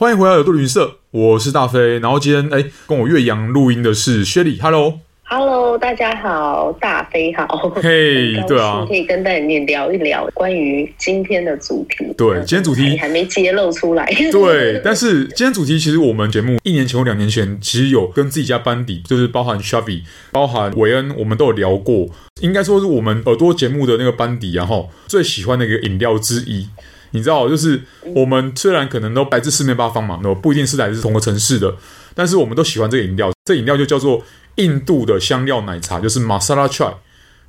欢迎回来耳朵旅行社，我是大飞。然后今天哎，跟我岳阳录音的是薛礼，Hello。Hello，大家好，大飞好，嘿，hey, 对啊，可以跟大家聊一聊关于今天的主题。对，今天主题还没揭露出来。对，但是今天主题其实我们节目一年前或两年前其实有跟自己家班底，就是包含 Shabby，包含韦恩，我们都有聊过。应该说是我们耳朵节目的那个班底，然后最喜欢的一个饮料之一。你知道，就是我们虽然可能都来自四面八方嘛，那不一定是来自同个城市的，但是我们都喜欢这个饮料。这饮料就叫做。印度的香料奶茶就是 Masala Chai。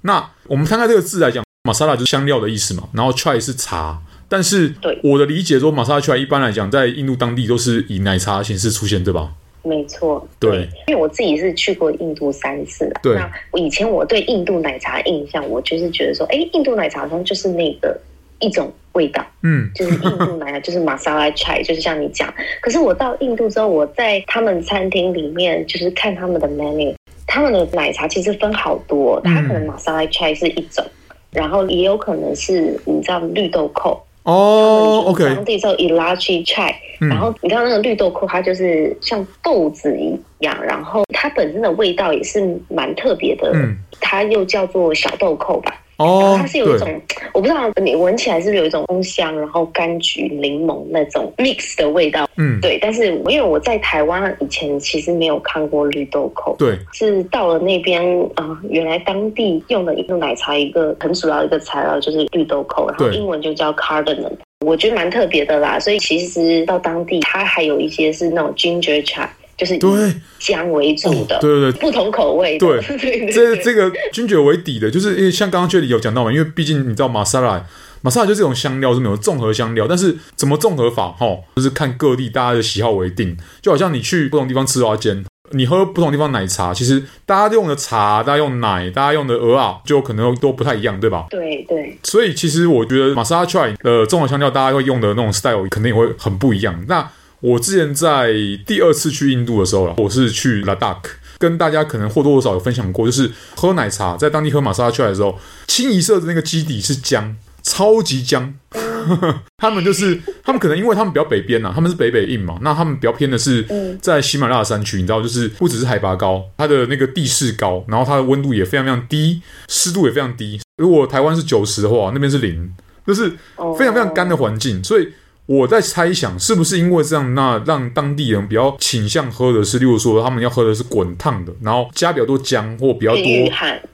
那我们看看这个字来讲，Masala 就是香料的意思嘛，然后 Chai 是茶。但是我的理解说，Masala Chai 一般来讲在印度当地都是以奶茶形式出现，对吧？没错，对，因为我自己是去过印度三次了。对，那我以前我对印度奶茶印象，我就是觉得说，哎，印度奶茶好像就是那个一种味道，嗯，就是印度奶茶 就是 Masala Chai，就是像你讲。可是我到印度之后，我在他们餐厅里面就是看他们的 menu。他们的奶茶其实分好多，它可能马萨拉 chai 是一种，嗯、然后也有可能是你知道绿豆蔻哦，OK，当地叫 Elachi chai，然后你知道那个绿豆蔻它就是像豆子一样，然后它本身的味道也是蛮特别的，嗯、它又叫做小豆蔻吧。哦，它是有一种，我不知道你闻起来是不是有一种丰香，然后柑橘、柠檬那种 mix 的味道。嗯，对。但是因为我在台湾以前其实没有看过绿豆蔻，对，是到了那边啊、呃，原来当地用的一个奶茶一个很主要的一个材料就是绿豆蔻，然后英文就叫 cardamom，我觉得蛮特别的啦。所以其实到当地它还有一些是那种 ginger chai。就是以姜为主的，对对对，不同口味的，对，这这个 ginger 为底的，就是因为像刚刚这里有讲到嘛，因为毕竟你知道玛莎拉，玛莎拉就这种香料是没有综合香料，但是怎么综合法哈，就是看各地大家的喜好为定，就好像你去不同地方吃蚵仔煎，你喝不同地方奶茶，其实大家用的茶，大家用奶，大家用的鹅啊，就可能都不太一样，对吧？对对。所以其实我觉得玛莎拉 try 的综合香料，大家会用的那种 style，肯定也会很不一样。那我之前在第二次去印度的时候，我是去拉达克，跟大家可能或多或少有分享过，就是喝奶茶，在当地喝玛莎拉 chai 的时候，清一色的那个基底是姜，超级姜。他们就是他们可能因为他们比较北边呐、啊，他们是北北印嘛，那他们比较偏的是在喜马拉雅山区，你知道，就是不只是海拔高，它的那个地势高，然后它的温度也非常非常低，湿度也非常低。如果台湾是九十的话，那边是零，就是非常非常干的环境，所以。我在猜想，是不是因为这样，那让当地人比较倾向喝的是，例如说，他们要喝的是滚烫的，然后加比较多姜或比较多，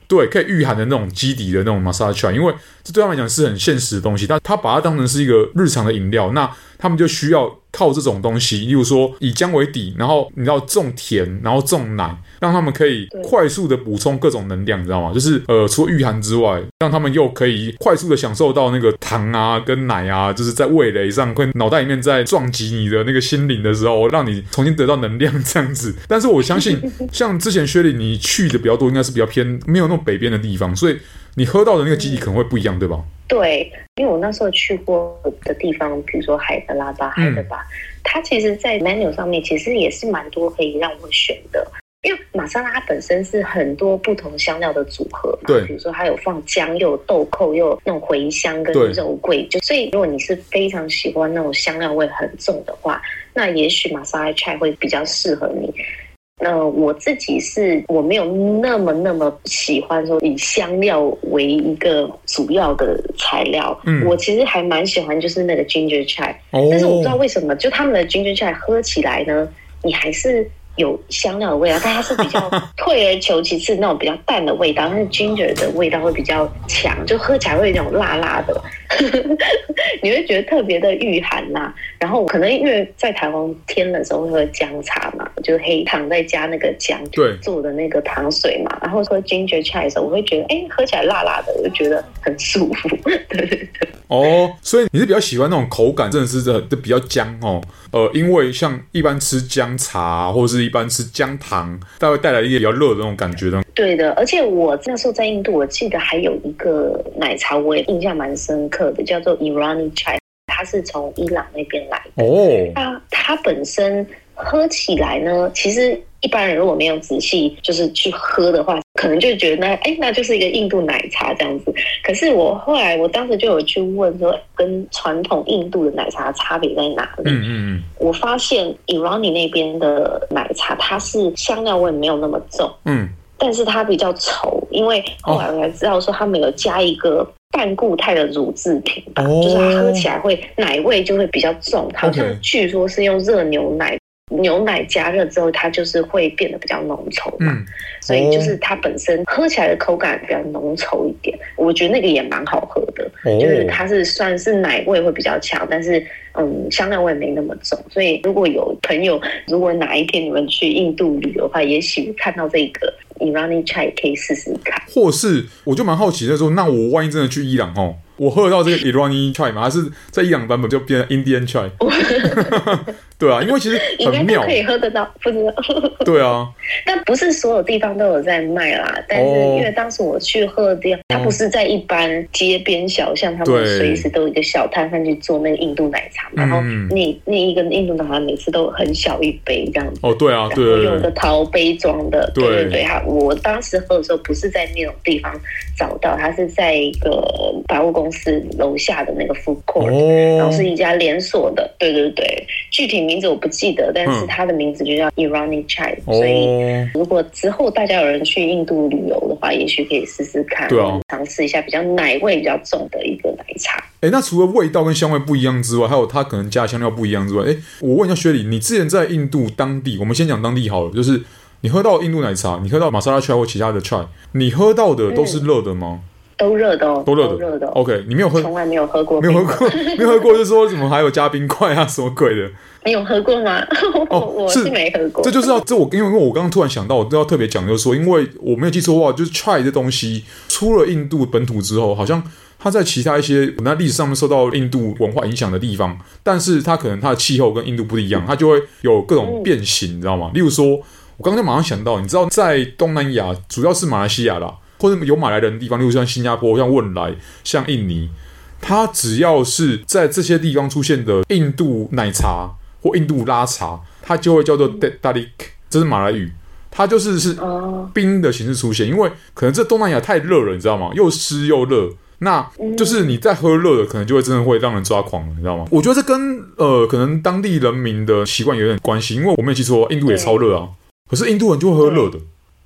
对，可以御寒的那种基底的那种 chai，因为这对他们来讲是很现实的东西，但他把它当成是一个日常的饮料，那他们就需要。靠这种东西，例如说以姜为底，然后你知道重甜，然后种奶，让他们可以快速的补充各种能量，你知道吗？就是呃，除了御寒之外，让他们又可以快速的享受到那个糖啊跟奶啊，就是在味蕾上会脑袋里面在撞击你的那个心灵的时候，让你重新得到能量这样子。但是我相信，像之前薛礼你去的比较多，应该是比较偏没有那种北边的地方，所以你喝到的那个基底可能会不一样，对吧？对，因为我那时候去过的地方，比如说海德拉巴、海德巴，嗯、它其实，在 menu 上面其实也是蛮多可以让我选的。因为玛莎拉本身是很多不同香料的组合嘛，对，比如说它有放姜，又有豆蔻，又有那种茴香跟肉桂，就所以如果你是非常喜欢那种香料味很重的话，那也许玛莎拉 chai 会比较适合你。那我自己是我没有那么那么喜欢说以香料为一个主要的材料，嗯，我其实还蛮喜欢就是那个 ginger chai，哦，但是我不知道为什么，就他们的 ginger chai 喝起来呢，你还是。有香料的味道，但它是比较 退而求其次那种比较淡的味道，但是 ginger 的味道会比较强，就喝起来会有那种辣辣的，你会觉得特别的御寒呐。然后可能因为在台湾天冷的时候会喝姜茶嘛，就是黑糖再加那个姜做的那个糖水嘛，然后喝 ginger chai 的时候，我会觉得哎，喝起来辣辣的，我就觉得很舒服。对对对。哦，所以你是比较喜欢那种口感，真的是这这比较姜哦。呃，因为像一般吃姜茶或者是一般吃姜糖，它会带来一个比较热的那种感觉的。对的，而且我那时候在印度，我记得还有一个奶茶，我也印象蛮深刻的，叫做 Irani Chai，它是从伊朗那边来的。哦，它它本身喝起来呢，其实一般人如果没有仔细就是去喝的话，可能就觉得那哎，那就是一个印度奶茶这样子。可是我后来，我当时就有去问说，跟传统印度的奶茶差别在哪里？嗯嗯嗯。我发现 Irani 那边的奶茶，它是香料味没有那么重，嗯，但是它比较稠，因为后来我才知道说他们有加一个半固态的乳制品吧，哦、就是它喝起来会奶味就会比较重，好像据说是用热牛奶。牛奶加热之后，它就是会变得比较浓稠嘛，嗯、所以就是它本身喝起来的口感比较浓稠一点。我觉得那个也蛮好喝的，哦、就是它是算是奶味会比较强，但是嗯，香料味没那么重。所以如果有朋友，如果哪一天你们去印度旅游的话，也许看到这个 Irani Chai 可以试试看。或是我就蛮好奇的说，那我万一真的去伊朗哦？我喝得到这个 Irani Chai 吗？它是在伊朗版本就变成 Indian Chai？对啊，因为其实很妙，可以喝得到，不知道。对啊，但不是所有地方都有在卖啦。但是因为当时我去喝的地方，它不是在一般街边小巷，他们随时都有一个小摊贩去做那个印度奶茶。然后那那一个印度奶茶每次都很小一杯这样子。哦，对啊，对。用个陶杯装的，对对对。哈，我当时喝的时候不是在那种地方找到，它是在一个百货公司。公司楼下的那个 food court，、oh. 然后是一家连锁的，对对对，具体名字我不记得，但是它的名字就叫 Irani Chai，、oh. 所以如果之后大家有人去印度旅游的话，也许可以试试看，对啊，尝试一下比较奶味比较重的一个奶茶。哎，那除了味道跟香味不一样之外，还有它可能加的香料不一样之外，哎，我问一下薛礼，你之前在印度当地，我们先讲当地好了，就是你喝到印度奶茶，你喝到玛莎拉 Chai 或其他的 Chai，你喝到的都是热的吗？嗯都热的哦，都热的，热的。OK，你没有喝，从来没有喝过，没有喝过，没有喝过，就是说怎么还有加冰块啊，什么鬼的？你有喝过吗？哦，我是没喝过。这就是要这我因为因为我刚刚突然想到，我都要特别讲，就是说，因为我没有记错的话，就是 chai 这东西出了印度本土之后，好像它在其他一些那历史上面受到印度文化影响的地方，但是它可能它的气候跟印度不一样，它就会有各种变形，嗯、你知道吗？例如说，我刚刚就马上想到，你知道在东南亚，主要是马来西亚啦。或者有马来人的地方，例如像新加坡、像汶莱、像印尼，它只要是在这些地方出现的印度奶茶或印度拉茶，它就会叫做 tarik，这是马来语，它就是是冰的形式出现。因为可能这东南亚太热了，你知道吗？又湿又热，那就是你在喝热的，可能就会真的会让人抓狂了，你知道吗？我觉得这跟呃可能当地人民的习惯有点关系，因为我没有记错，印度也超热啊，可是印度人就会喝热的。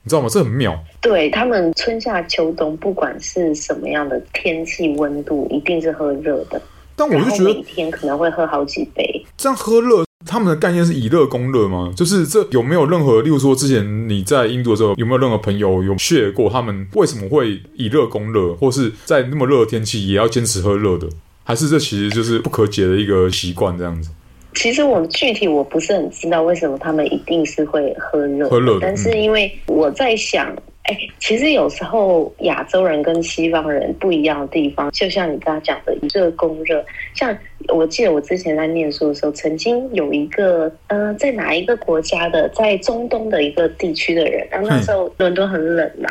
你知道吗？这很妙。对，他们春夏秋冬，不管是什么样的天气温度，一定是喝热的。但我就觉得每天可能会喝好几杯。这样喝热，他们的概念是以热攻热吗？就是这有没有任何，例如说之前你在印度的时候，有没有任何朋友有 share 过他们为什么会以热攻热，或是在那么热的天气也要坚持喝热的？还是这其实就是不可解的一个习惯这样子？其实我具体我不是很知道为什么他们一定是会喝热，喝热，但是因为我在想，哎，其实有时候亚洲人跟西方人不一样的地方，就像你刚刚讲的以热供热。像我记得我之前在念书的时候，曾经有一个呃，在哪一个国家的，在中东的一个地区的人，然后那时候伦敦很冷嘛，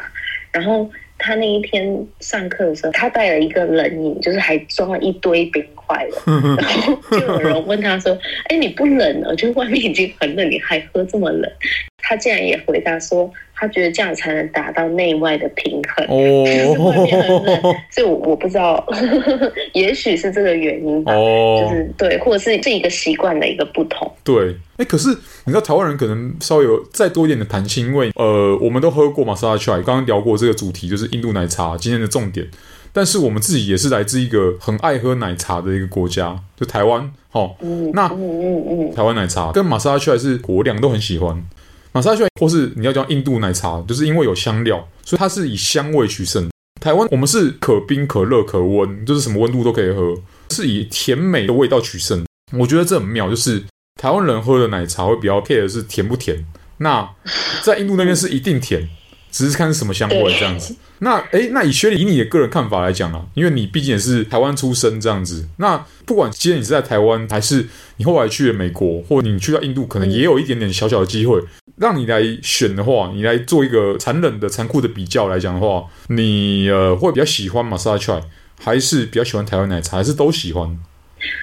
然后他那一天上课的时候，他带了一个冷饮，就是还装了一堆冰。块的，然后就有人问他说：“哎，你不冷了？就外面已经很冷，你还喝这么冷？”他竟然也回答说：“他觉得这样才能达到内外的平衡。”哦，就 是外面很冷，所以我我不知道，也许是这个原因吧。哦，就是对，或者是这一个习惯的一个不同。对，哎，可是你知道台湾人可能稍微有再多一点的弹性，因为呃，我们都喝过玛莎拉 Chai，刚刚聊过这个主题，就是印度奶茶今天的重点。但是我们自己也是来自一个很爱喝奶茶的一个国家，就台湾。好，那台湾奶茶跟玛莎拉 Chai 是我两个都很喜欢。马莎拉 Chai 或是你要叫印度奶茶，就是因为有香料，所以它是以香味取胜。台湾我们是可冰可热可温，就是什么温度都可以喝，是以甜美的味道取胜。我觉得这很妙，就是台湾人喝的奶茶会比较 care 的是甜不甜，那在印度那边是一定甜。只是看是什么香味这样子。那诶，那以雪莉以你的个人看法来讲啊，因为你毕竟也是台湾出生这样子。那不管今天你是在台湾，还是你后来去了美国，或你去到印度，可能也有一点点小小的机会，让你来选的话，你来做一个残忍的、残酷的比较来讲的话，你呃会比较喜欢玛莎拉 c h 还是比较喜欢台湾奶茶，还是都喜欢？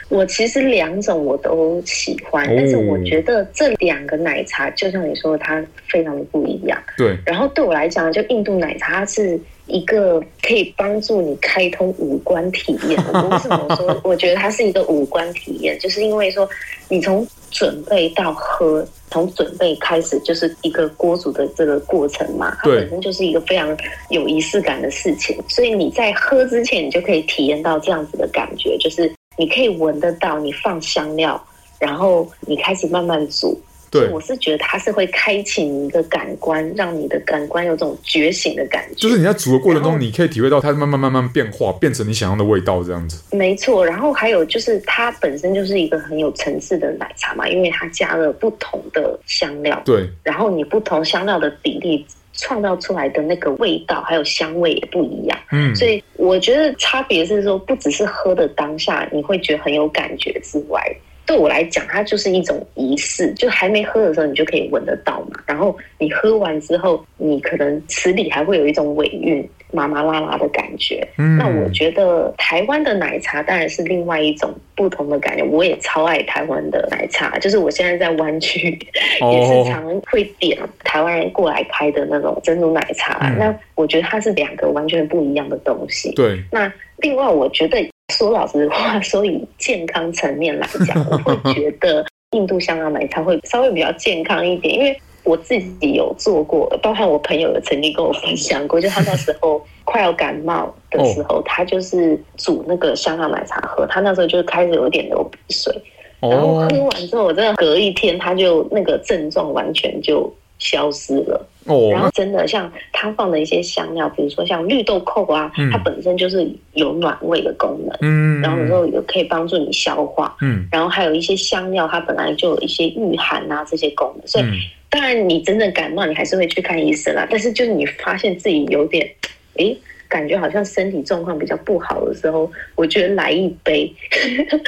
我其实两种我都喜欢，哦、但是我觉得这两个奶茶就像你说的，它非常的不一样。对。然后对我来讲，就印度奶茶是一个可以帮助你开通五官体验。我为什么说？我觉得它是一个五官体验，就是因为说你从准备到喝，从准备开始就是一个锅煮的这个过程嘛，它本身就是一个非常有仪式感的事情，所以你在喝之前，你就可以体验到这样子的感觉，就是你可以闻得到，你放香料，然后你开始慢慢煮。对，我是觉得它是会开启你的感官，让你的感官有种觉醒的感觉。就是你在煮的过程中，你可以体会到它慢慢慢慢变化，变成你想要的味道，这样子。没错，然后还有就是它本身就是一个很有层次的奶茶嘛，因为它加了不同的香料。对，然后你不同香料的比例创造出来的那个味道还有香味也不一样。嗯，所以我觉得差别是说，不只是喝的当下你会觉得很有感觉之外。对我来讲，它就是一种仪式。就还没喝的时候，你就可以闻得到嘛。然后你喝完之后，你可能池里还会有一种尾韵、麻麻辣辣的感觉。嗯，那我觉得台湾的奶茶当然是另外一种不同的感觉。我也超爱台湾的奶茶，就是我现在在湾区 也是常会点台湾人过来开的那种珍珠奶茶。嗯，那我觉得它是两个完全不一样的东西。对。那另外，我觉得。说老实话，说以健康层面来讲，我会 觉得印度香料奶茶会稍微比较健康一点，因为我自己有做过，包括我朋友有曾经跟我分享过，就他那时候 快要感冒的时候，他就是煮那个香料奶茶喝，他那时候就开始有点流鼻水，然后喝完之后，我真的隔一天他就那个症状完全就消失了。哦，然后真的像它放的一些香料，比如说像绿豆蔻啊，嗯、它本身就是有暖胃的功能，嗯，然后有时候也可以帮助你消化，嗯，然后还有一些香料，它本来就有一些御寒啊这些功能，所以、嗯、当然你真正感冒，你还是会去看医生啦。但是就是你发现自己有点，诶。感觉好像身体状况比较不好的时候，我觉得来一杯，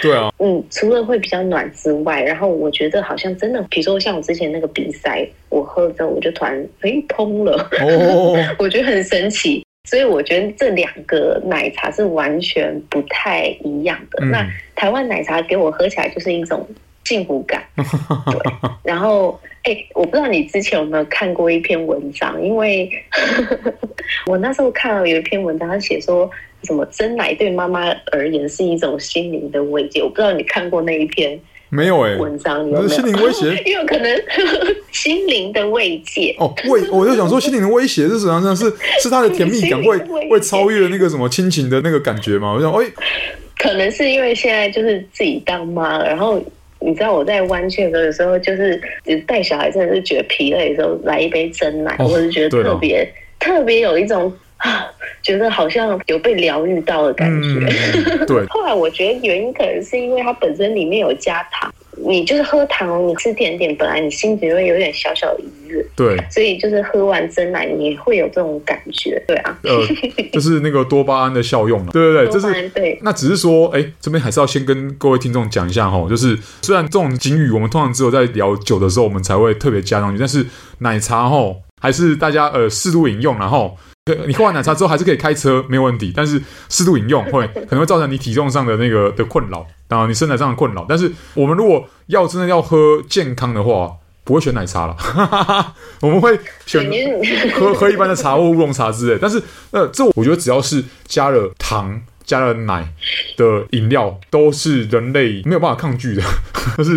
对啊，嗯，除了会比较暖之外，然后我觉得好像真的，比如说像我之前那个鼻塞，我喝了之后我就突然哎通了，哦，我觉得很神奇，所以我觉得这两个奶茶是完全不太一样的。嗯、那台湾奶茶给我喝起来就是一种幸福感，对，然后。哎、欸，我不知道你之前有没有看过一篇文章，因为 我那时候看到有一篇文章，他写说什么真奶对妈妈而言是一种心灵的慰藉。我不知道你看过那一篇没有？哎，文章有没有？心灵威胁？也有可能 心灵的慰藉哦，慰，我就想说心灵的威胁是什么样？是是他的甜蜜感会会超越那个什么亲情的那个感觉吗？我想，哎，可能是因为现在就是自己当妈了，然后。你知道我在湾区的时候，有时候就是带小孩，真的是觉得疲累的时候，来一杯真奶，或者是觉得特别、哦、特别有一种啊，觉得好像有被疗愈到的感觉。嗯、对。后来我觉得原因可能是因为它本身里面有加糖。你就是喝糖，你吃甜点，本来你心里会有点小小的愉悦，对，所以就是喝完真奶，你会有这种感觉，对啊，呃，就是那个多巴胺的效用了，对对对，这是对。那只是说，哎，这边还是要先跟各位听众讲一下哈，就是虽然这种警语我们通常只有在聊酒的时候我们才会特别加上去，但是奶茶哈还是大家呃适度饮用，然后。你喝完奶茶之后还是可以开车，没有问题。但是适度饮用会可能会造成你体重上的那个的困扰啊，你身材上的困扰。但是我们如果要真的要喝健康的话，不会选奶茶了，我们会选喝 喝一般的茶或乌龙茶之类。但是呃，这我觉得只要是加了糖。加了奶的饮料都是人类没有办法抗拒的，就是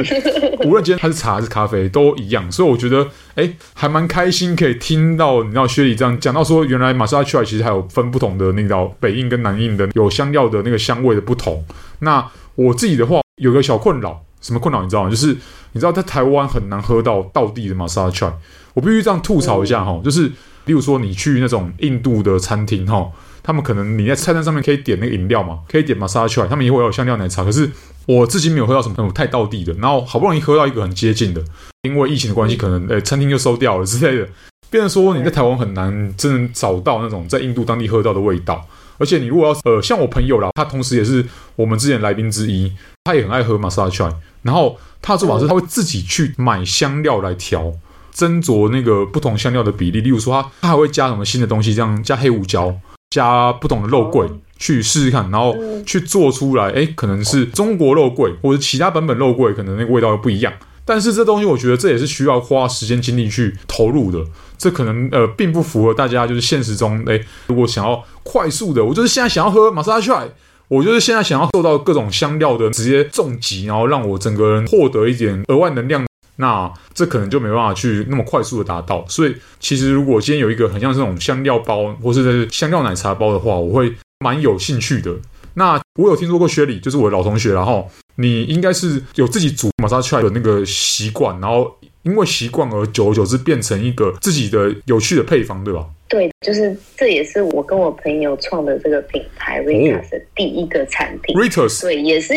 无论今天它是茶还是咖啡都一样，所以我觉得哎，还蛮开心可以听到你知道薛礼这样讲到说，原来马莎拉蒂其实还有分不同的那道北印跟南印的有香料的那个香味的不同。那我自己的话有个小困扰，什么困扰你知道吗？就是你知道在台湾很难喝到道地的玛莎拉蒂，我必须这样吐槽一下哈，就是例如说你去那种印度的餐厅哈。他们可能你在菜单上面可以点那个饮料嘛，可以点玛莎拉蒂，他们也会有香料奶茶。可是我自己没有喝到什么那种太道地的，然后好不容易喝到一个很接近的，因为疫情的关系，可能诶餐厅就收掉了之类的。变成说你在台湾很难真正找到那种在印度当地喝到的味道。而且你如果要呃像我朋友啦，他同时也是我们之前来宾之一，他也很爱喝玛莎拉蒂。然后他的做法是他会自己去买香料来调，斟酌那个不同香料的比例。例如说他他还会加什么新的东西，这样加黑胡椒。加不同的肉桂去试试看，然后去做出来，哎，可能是中国肉桂或者其他版本肉桂，可能那个味道又不一样。但是这东西，我觉得这也是需要花时间精力去投入的。这可能呃，并不符合大家就是现实中，哎，如果想要快速的，我就是现在想要喝玛莎拉蒂，我就是现在想要受到各种香料的直接重击，然后让我整个人获得一点额外能量。那这可能就没办法去那么快速的达到，所以其实如果今天有一个很像这种香料包或是香料奶茶包的话，我会蛮有兴趣的。那我有听说过薛礼，就是我的老同学，然后你应该是有自己煮玛莎出来的那个习惯，然后因为习惯而久而久之变成一个自己的有趣的配方，对吧？对，就是这也是我跟我朋友创的这个品牌 Ritas 的第一个产品。Ritas，对，也是。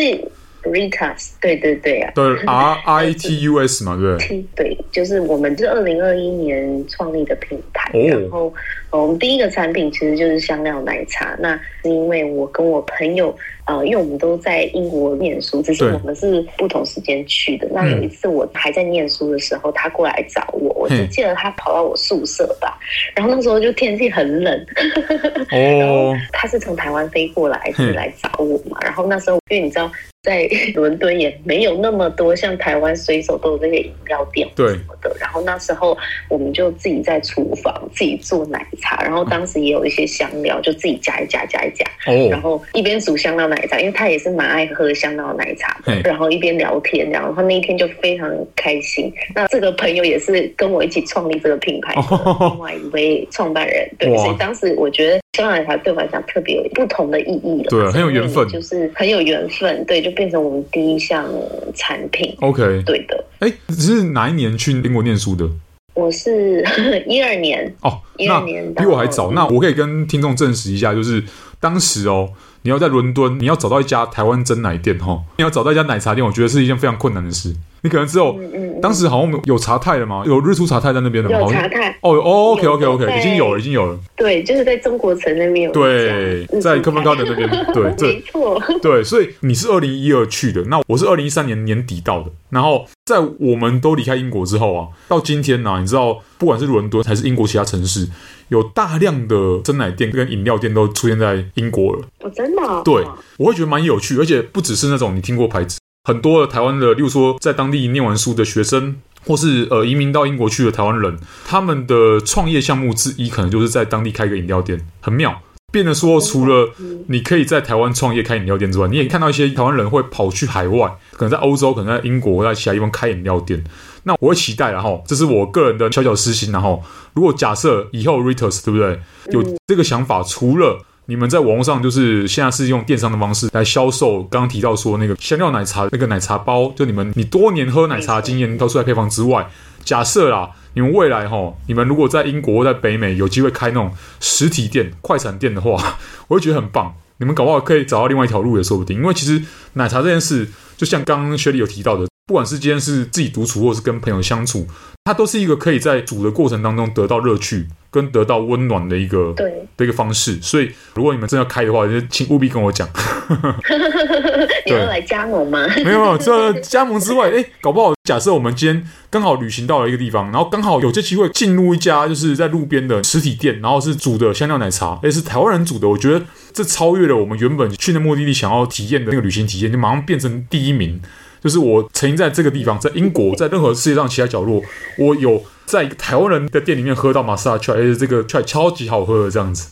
Ritas，对对对啊，对 R I T U S 嘛，对不对？对，就是我们是二零二一年创立的品牌，哦、然后我们第一个产品其实就是香料奶茶。那是因为我跟我朋友，呃，因为我们都在英国念书，只是我们是不同时间去的。那有一次我还在念书的时候，他过来找我，我只记得他跑到我宿舍吧，然后那时候就天气很冷，哦，然后他是从台湾飞过来是来找我嘛，然后那时候因为你知道。在 伦敦也没有那么多像台湾随手都有那个饮料店什么的，然后那时候我们就自己在厨房自己做奶茶，然后当时也有一些香料，就自己加一加加一加，然后一边煮香料奶茶，因为他也是蛮爱喝香料奶茶的，然后一边聊天，然后他那一天就非常开心。那这个朋友也是跟我一起创立这个品牌的另外一位创办人，对，所以当时我觉得香料奶茶对我来讲特别有不同的意义了，对，很有缘分，就是很有缘分，对，就。变成我们第一项产品。OK，对的。哎，是哪一年去英国念书的？我是 一二年哦，一二年比我还早。那我可以跟听众证实一下，就是当时哦，你要在伦敦，你要找到一家台湾真奶店哈，你要找到一家奶茶店，我觉得是一件非常困难的事。你可能只有，当时好像有茶太了吗？有日出茶太在那边的吗？有茶太哦哦，OK OK OK，已经有了，已经有了。对，就是在中国城那边有。对，在科芬高德那边。对，没错。对，所以你是二零一二去的，那我是二零一三年年底到的。然后在我们都离开英国之后啊，到今天呢，你知道，不管是伦敦还是英国其他城市，有大量的蒸奶店跟饮料店都出现在英国了。哦，真的？对，我会觉得蛮有趣，而且不只是那种你听过牌子。很多的台湾的，例如说在当地念完书的学生，或是呃移民到英国去的台湾人，他们的创业项目之一，可能就是在当地开个饮料店，很妙。变得说，除了你可以在台湾创业开饮料店之外，你也看到一些台湾人会跑去海外，可能在欧洲，可能在英国，在其他地方开饮料店。那我会期待，然后这是我个人的小小私心，然后如果假设以后 riters 对不对，有这个想法，除了你们在网络上就是现在是用电商的方式来销售，刚刚提到说那个香料奶茶那个奶茶包，就你们你多年喝奶茶经验，挑出来配方之外，假设啦，你们未来哈，你们如果在英国或在北美有机会开那种实体店、快餐店的话，我会觉得很棒。你们搞不好可以找到另外一条路也说不定，因为其实奶茶这件事，就像刚刚雪莉有提到的。不管是今天是自己独处，或是跟朋友相处，它都是一个可以在煮的过程当中得到乐趣跟得到温暖的一个对的一个方式。所以，如果你们真要开的话，就请务必跟我讲。你要来加盟吗？没有没有，这加盟之外，哎，搞不好假设我们今天刚好旅行到了一个地方，然后刚好有这机会进入一家就是在路边的实体店，然后是煮的香料奶茶，哎，是台湾人煮的。我觉得这超越了我们原本去的目的地想要体验的那个旅行体验，就马上变成第一名。就是我曾经在这个地方，在英国，在任何世界上其他角落，我有在台湾人的店里面喝到玛莎拉蒂，而且这个 try 超级好喝的这样子。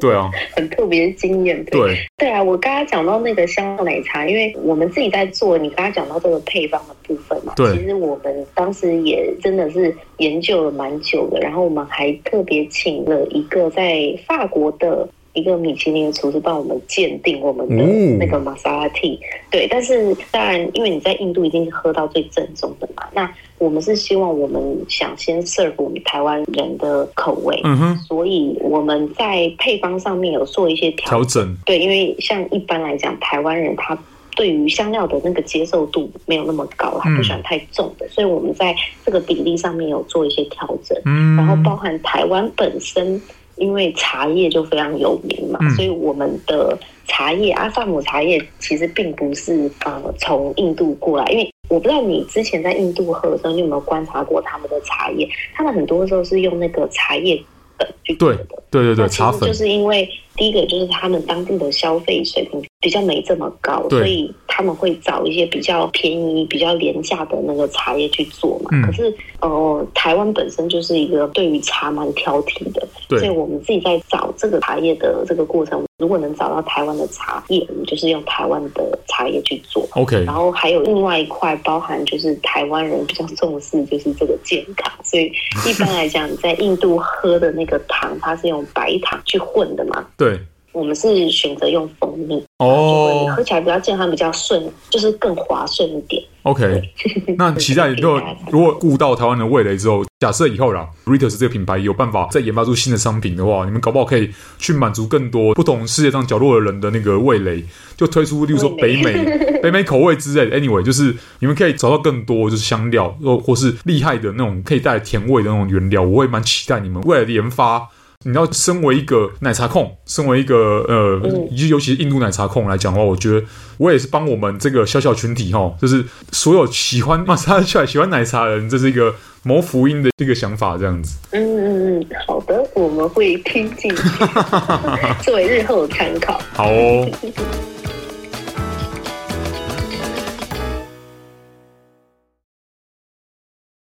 对啊，很特别的经验。对对啊，我刚刚讲到那个香料奶茶，因为我们自己在做，你刚刚讲到这个配方的部分嘛，对，其实我们当时也真的是研究了蛮久的，然后我们还特别请了一个在法国的。一个米其林的厨师帮我们鉴定我们的那个玛莎拉蒂，对，但是当然，因为你在印度已经喝到最正宗的嘛，那我们是希望我们想先 serve 我们台湾人的口味，嗯哼，所以我们在配方上面有做一些调整，对，因为像一般来讲，台湾人他对于香料的那个接受度没有那么高，他不喜欢太重的，所以我们在这个比例上面有做一些调整，嗯，然后包含台湾本身。因为茶叶就非常有名嘛，嗯、所以我们的茶叶阿萨姆茶叶其实并不是呃从印度过来。因为我不知道你之前在印度喝的时候，你有没有观察过他们的茶叶？他们很多时候是用那个茶叶粉去做的。对对对对，茶粉就是因为第一个就是他们当地的消费水平比较没这么高，所以他们会找一些比较便宜、比较廉价的那个茶叶去做嘛。嗯、可是呃，台湾本身就是一个对于茶蛮挑剔的，对所以我们自己在找这个茶叶的这个过程，如果能找到台湾的茶叶，我们就是用台湾的茶叶去做。OK，然后还有另外一块包含就是台湾人比较重视就是这个健康，所以一般来讲，在印度喝的那个糖，它是用白糖去混的嘛？对。我们是选择用蜂蜜哦，喝起来比较健康，比较顺，就是更滑顺一点。OK，那期待 如果如果顾到台湾的味蕾之后，假设以后啦，Ritas 这个品牌有办法再研发出新的商品的话，你们搞不好可以去满足更多不同世界上角落的人的那个味蕾，就推出，例如说北美 北美口味之类的。Anyway，就是你们可以找到更多就是香料，或或是厉害的那种可以带来甜味的那种原料。我会蛮期待你们未来的研发。你要身为一个奶茶控，身为一个呃，尤其是印度奶茶控来讲的话，我觉得我也是帮我们这个小小群体哈，就是所有喜欢玛莎拉蒂喜欢奶茶的人，这是一个谋福音的一个想法，这样子。嗯嗯嗯，好的，我们会听进去，作为日后的参考。好哦。